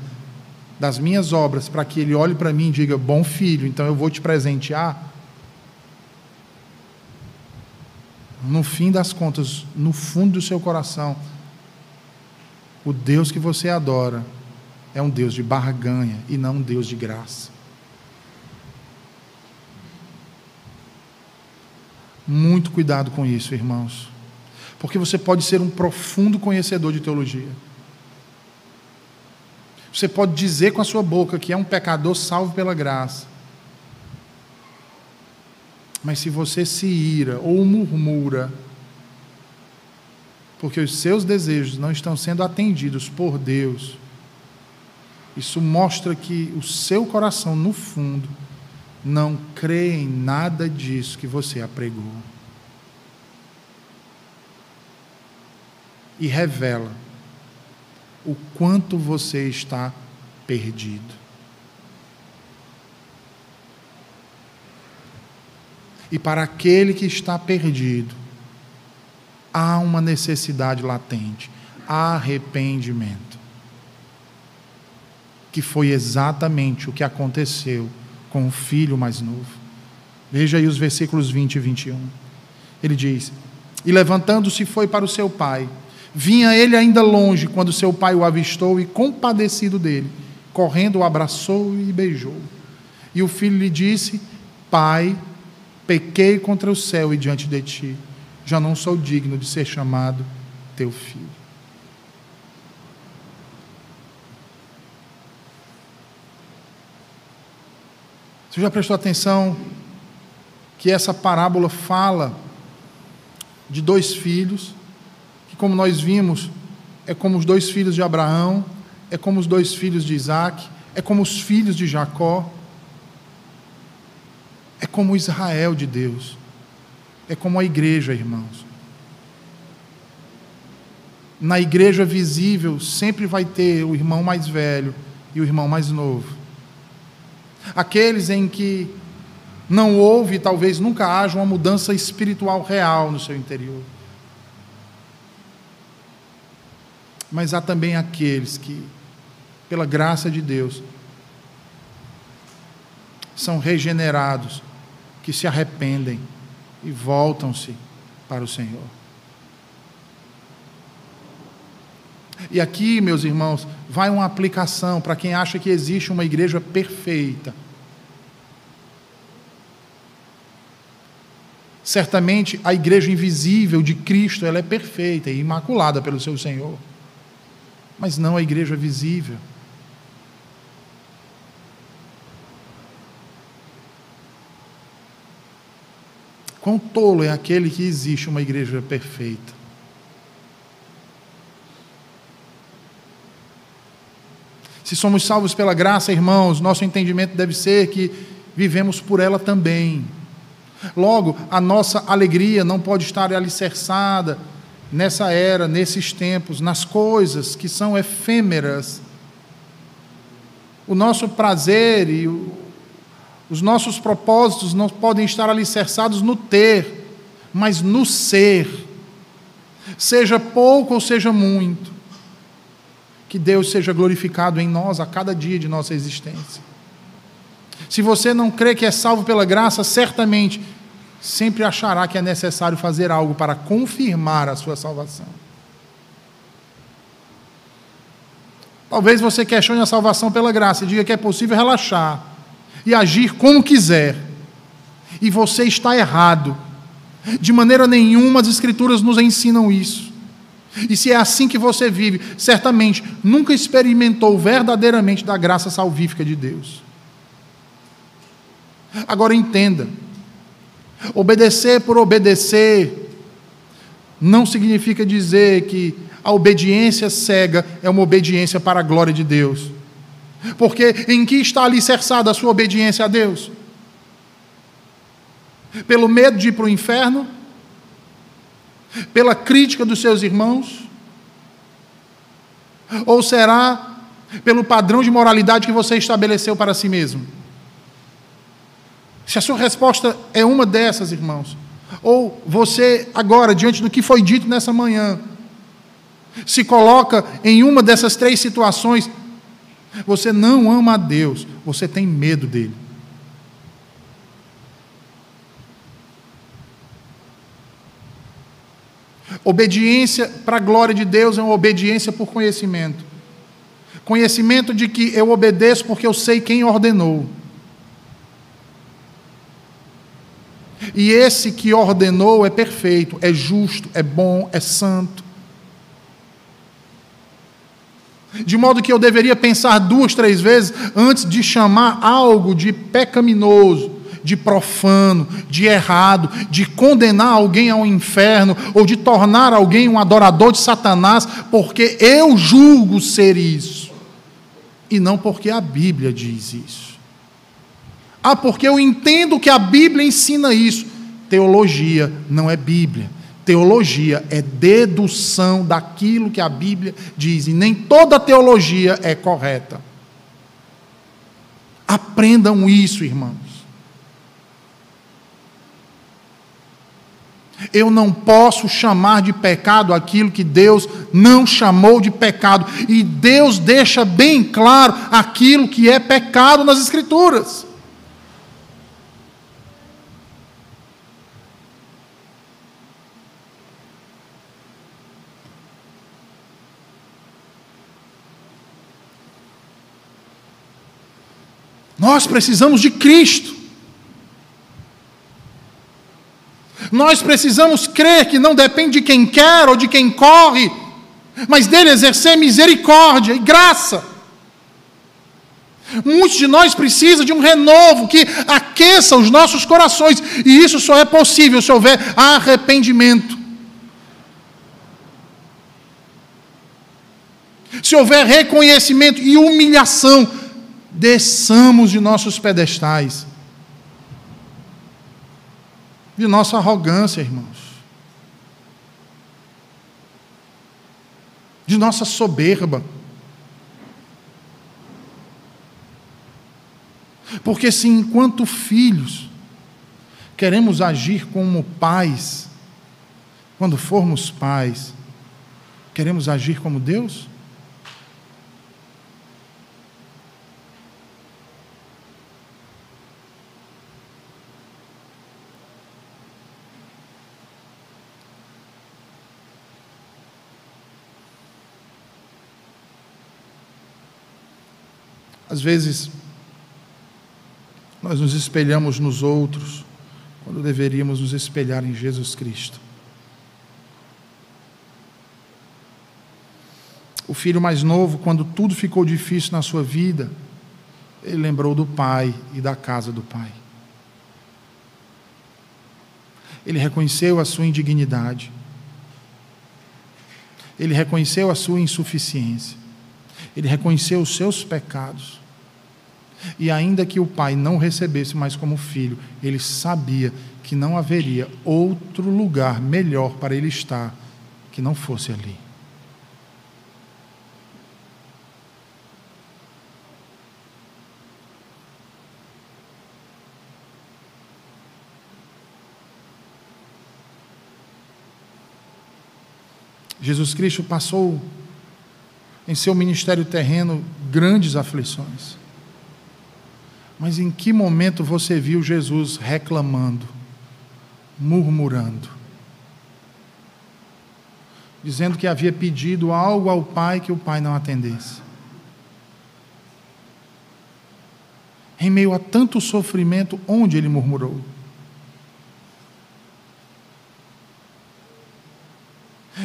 das minhas obras, para que Ele olhe para mim e diga: Bom filho, então eu vou te presentear. No fim das contas, no fundo do seu coração, o Deus que você adora é um Deus de barganha e não um Deus de graça. Muito cuidado com isso, irmãos. Porque você pode ser um profundo conhecedor de teologia. Você pode dizer com a sua boca que é um pecador salvo pela graça. Mas se você se ira ou murmura, porque os seus desejos não estão sendo atendidos por Deus, isso mostra que o seu coração, no fundo, não crê em nada disso que você apregou. E revela o quanto você está perdido. E para aquele que está perdido, há uma necessidade latente: arrependimento. Que foi exatamente o que aconteceu com o filho mais novo. Veja aí os versículos 20 e 21. Ele diz: E levantando-se foi para o seu pai Vinha ele ainda longe quando seu pai o avistou e, compadecido dele, correndo, o abraçou e beijou. E o filho lhe disse: Pai, pequei contra o céu e diante de ti, já não sou digno de ser chamado teu filho. Você já prestou atenção que essa parábola fala de dois filhos como nós vimos, é como os dois filhos de Abraão, é como os dois filhos de Isaac, é como os filhos de Jacó, é como Israel de Deus, é como a igreja, irmãos. Na igreja visível sempre vai ter o irmão mais velho e o irmão mais novo. Aqueles em que não houve, talvez nunca haja uma mudança espiritual real no seu interior. Mas há também aqueles que, pela graça de Deus, são regenerados, que se arrependem e voltam-se para o Senhor. E aqui, meus irmãos, vai uma aplicação para quem acha que existe uma igreja perfeita. Certamente a igreja invisível de Cristo, ela é perfeita e imaculada pelo seu Senhor. Mas não a igreja visível. Quão tolo é aquele que existe uma igreja perfeita. Se somos salvos pela graça, irmãos, nosso entendimento deve ser que vivemos por ela também. Logo, a nossa alegria não pode estar alicerçada nessa era, nesses tempos, nas coisas que são efêmeras. O nosso prazer e o os nossos propósitos não podem estar alicerçados no ter, mas no ser. Seja pouco ou seja muito. Que Deus seja glorificado em nós a cada dia de nossa existência. Se você não crê que é salvo pela graça, certamente sempre achará que é necessário fazer algo para confirmar a sua salvação. Talvez você questione a salvação pela graça e diga que é possível relaxar e agir como quiser. E você está errado. De maneira nenhuma as Escrituras nos ensinam isso. E se é assim que você vive, certamente nunca experimentou verdadeiramente da graça salvífica de Deus. Agora entenda: obedecer por obedecer não significa dizer que a obediência cega é uma obediência para a glória de Deus. Porque em que está alicerçada a sua obediência a Deus? Pelo medo de ir para o inferno? Pela crítica dos seus irmãos? Ou será pelo padrão de moralidade que você estabeleceu para si mesmo? Se a sua resposta é uma dessas, irmãos, ou você, agora, diante do que foi dito nessa manhã, se coloca em uma dessas três situações, você não ama a Deus, você tem medo dele. Obediência para a glória de Deus é uma obediência por conhecimento. Conhecimento de que eu obedeço porque eu sei quem ordenou. E esse que ordenou é perfeito, é justo, é bom, é santo. De modo que eu deveria pensar duas, três vezes antes de chamar algo de pecaminoso, de profano, de errado, de condenar alguém ao inferno ou de tornar alguém um adorador de Satanás, porque eu julgo ser isso. E não porque a Bíblia diz isso. Ah, porque eu entendo que a Bíblia ensina isso. Teologia não é Bíblia. Teologia é dedução daquilo que a Bíblia diz, e nem toda teologia é correta. Aprendam isso, irmãos. Eu não posso chamar de pecado aquilo que Deus não chamou de pecado, e Deus deixa bem claro aquilo que é pecado nas Escrituras. Nós precisamos de Cristo. Nós precisamos crer que não depende de quem quer ou de quem corre, mas dele exercer misericórdia e graça. Muitos de nós precisam de um renovo que aqueça os nossos corações, e isso só é possível se houver arrependimento. Se houver reconhecimento e humilhação desçamos de nossos pedestais, de nossa arrogância, irmãos, de nossa soberba. Porque se enquanto filhos queremos agir como pais, quando formos pais, queremos agir como Deus? Às vezes, nós nos espelhamos nos outros quando deveríamos nos espelhar em Jesus Cristo. O filho mais novo, quando tudo ficou difícil na sua vida, ele lembrou do pai e da casa do pai. Ele reconheceu a sua indignidade. Ele reconheceu a sua insuficiência. Ele reconheceu os seus pecados. E ainda que o pai não recebesse mais como filho, ele sabia que não haveria outro lugar melhor para ele estar que não fosse ali. Jesus Cristo passou em seu ministério terreno grandes aflições. Mas em que momento você viu Jesus reclamando, murmurando, dizendo que havia pedido algo ao Pai que o Pai não atendesse? Em meio a tanto sofrimento, onde ele murmurou?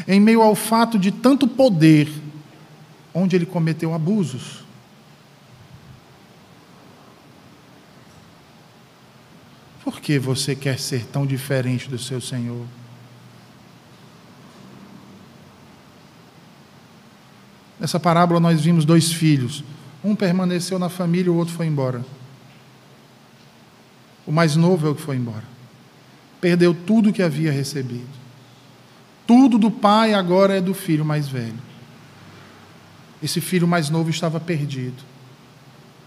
Em meio ao fato de tanto poder, onde ele cometeu abusos? Por que você quer ser tão diferente do seu Senhor? Nessa parábola nós vimos dois filhos. Um permaneceu na família, o outro foi embora. O mais novo é o que foi embora. Perdeu tudo que havia recebido. Tudo do pai agora é do filho mais velho. Esse filho mais novo estava perdido.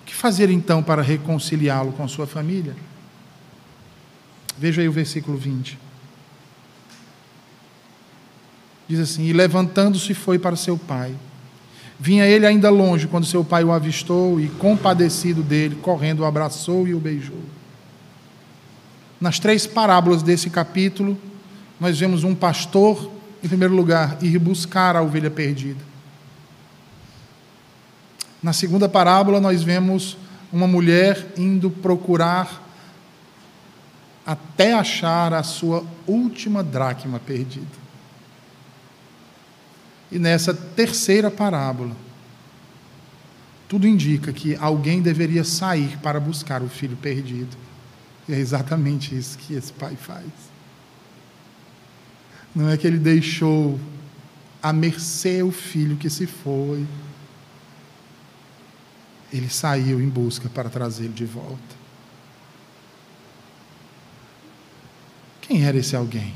O que fazer então para reconciliá-lo com sua família? Veja aí o versículo 20. Diz assim: E levantando-se foi para seu pai. Vinha ele ainda longe quando seu pai o avistou e, compadecido dele, correndo, o abraçou e o beijou. Nas três parábolas desse capítulo, nós vemos um pastor, em primeiro lugar, ir buscar a ovelha perdida. Na segunda parábola, nós vemos uma mulher indo procurar até achar a sua última dracma perdida. E nessa terceira parábola, tudo indica que alguém deveria sair para buscar o filho perdido. E é exatamente isso que esse pai faz. Não é que ele deixou a mercê o filho que se foi. Ele saiu em busca para trazê-lo de volta. Quem era esse alguém?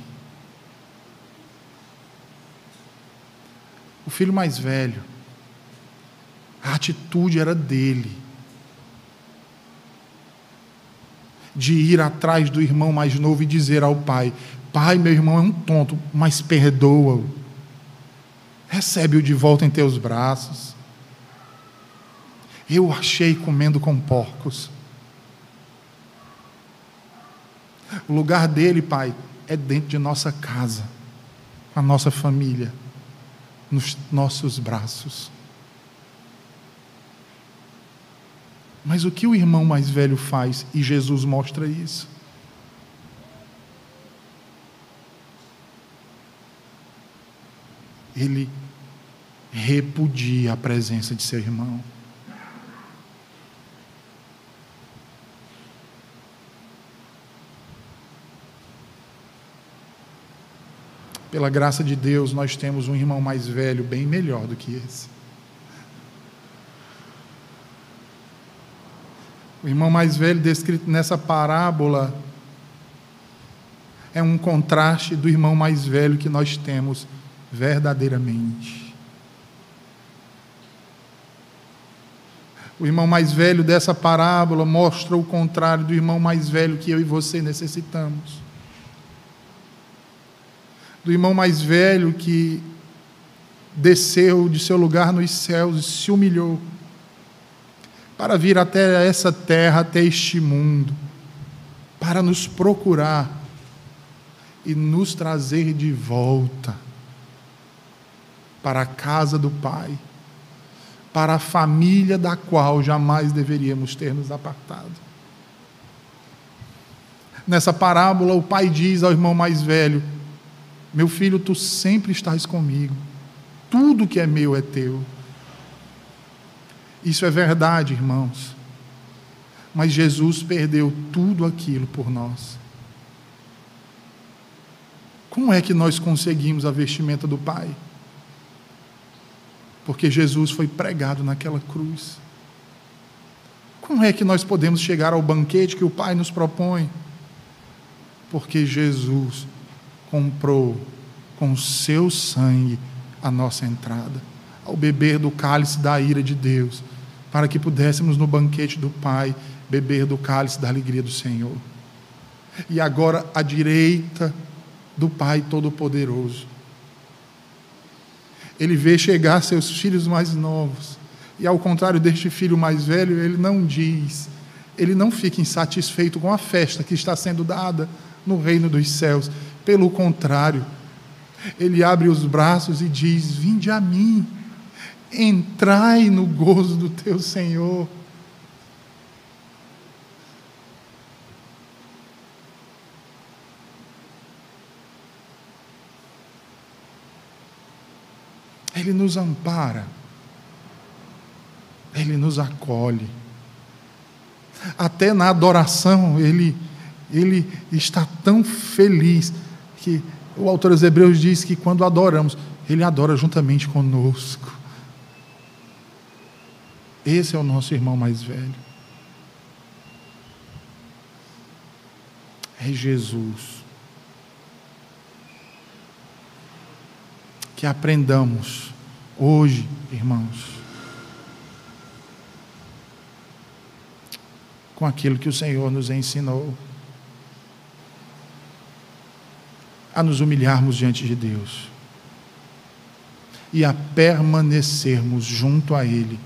O filho mais velho. A atitude era dele. De ir atrás do irmão mais novo e dizer ao pai: Pai, meu irmão é um tonto, mas perdoa-o. Recebe-o de volta em teus braços. Eu achei comendo com porcos. O lugar dele, Pai, é dentro de nossa casa, a nossa família, nos nossos braços. Mas o que o irmão mais velho faz, e Jesus mostra isso? Ele repudia a presença de seu irmão. Pela graça de Deus, nós temos um irmão mais velho, bem melhor do que esse. O irmão mais velho descrito nessa parábola é um contraste do irmão mais velho que nós temos verdadeiramente. O irmão mais velho dessa parábola mostra o contrário do irmão mais velho que eu e você necessitamos do irmão mais velho que desceu de seu lugar nos céus e se humilhou para vir até essa terra, até este mundo, para nos procurar e nos trazer de volta para a casa do Pai, para a família da qual jamais deveríamos ter nos apartado. Nessa parábola, o pai diz ao irmão mais velho: Meu filho, tu sempre estás comigo, tudo que é meu é teu. Isso é verdade, irmãos. Mas Jesus perdeu tudo aquilo por nós. Como é que nós conseguimos a vestimenta do Pai? Porque Jesus foi pregado naquela cruz. Como é que nós podemos chegar ao banquete que o Pai nos propõe? Porque Jesus comprou com seu sangue a nossa entrada, ao beber do cálice da ira de Deus, para que pudéssemos no banquete do Pai beber do cálice da alegria do Senhor. E agora à direita do Pai Todo-Poderoso. Ele vê chegar seus filhos mais novos e ao contrário deste filho mais velho, ele não diz, ele não fica insatisfeito com a festa que está sendo dada no reino dos céus. Pelo contrário, ele abre os braços e diz: Vinde a mim, entrai no gozo do teu Senhor. Ele nos ampara. Ele nos acolhe. Até na adoração, ele, ele está tão feliz que o autor dos Hebreus diz que quando adoramos, ele adora juntamente conosco. Esse é o nosso irmão mais velho. É Jesus. Que aprendamos hoje, irmãos com aquilo que o Senhor nos ensinou. A nos humilharmos diante de Deus e a permanecermos junto a Ele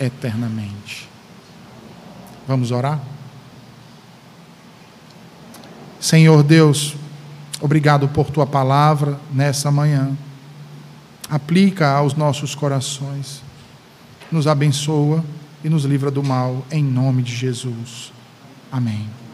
eternamente. Vamos orar? Senhor Deus, obrigado por tua palavra nessa manhã. Aplica aos nossos corações. Nos abençoa e nos livra do mal, em nome de Jesus. Amém.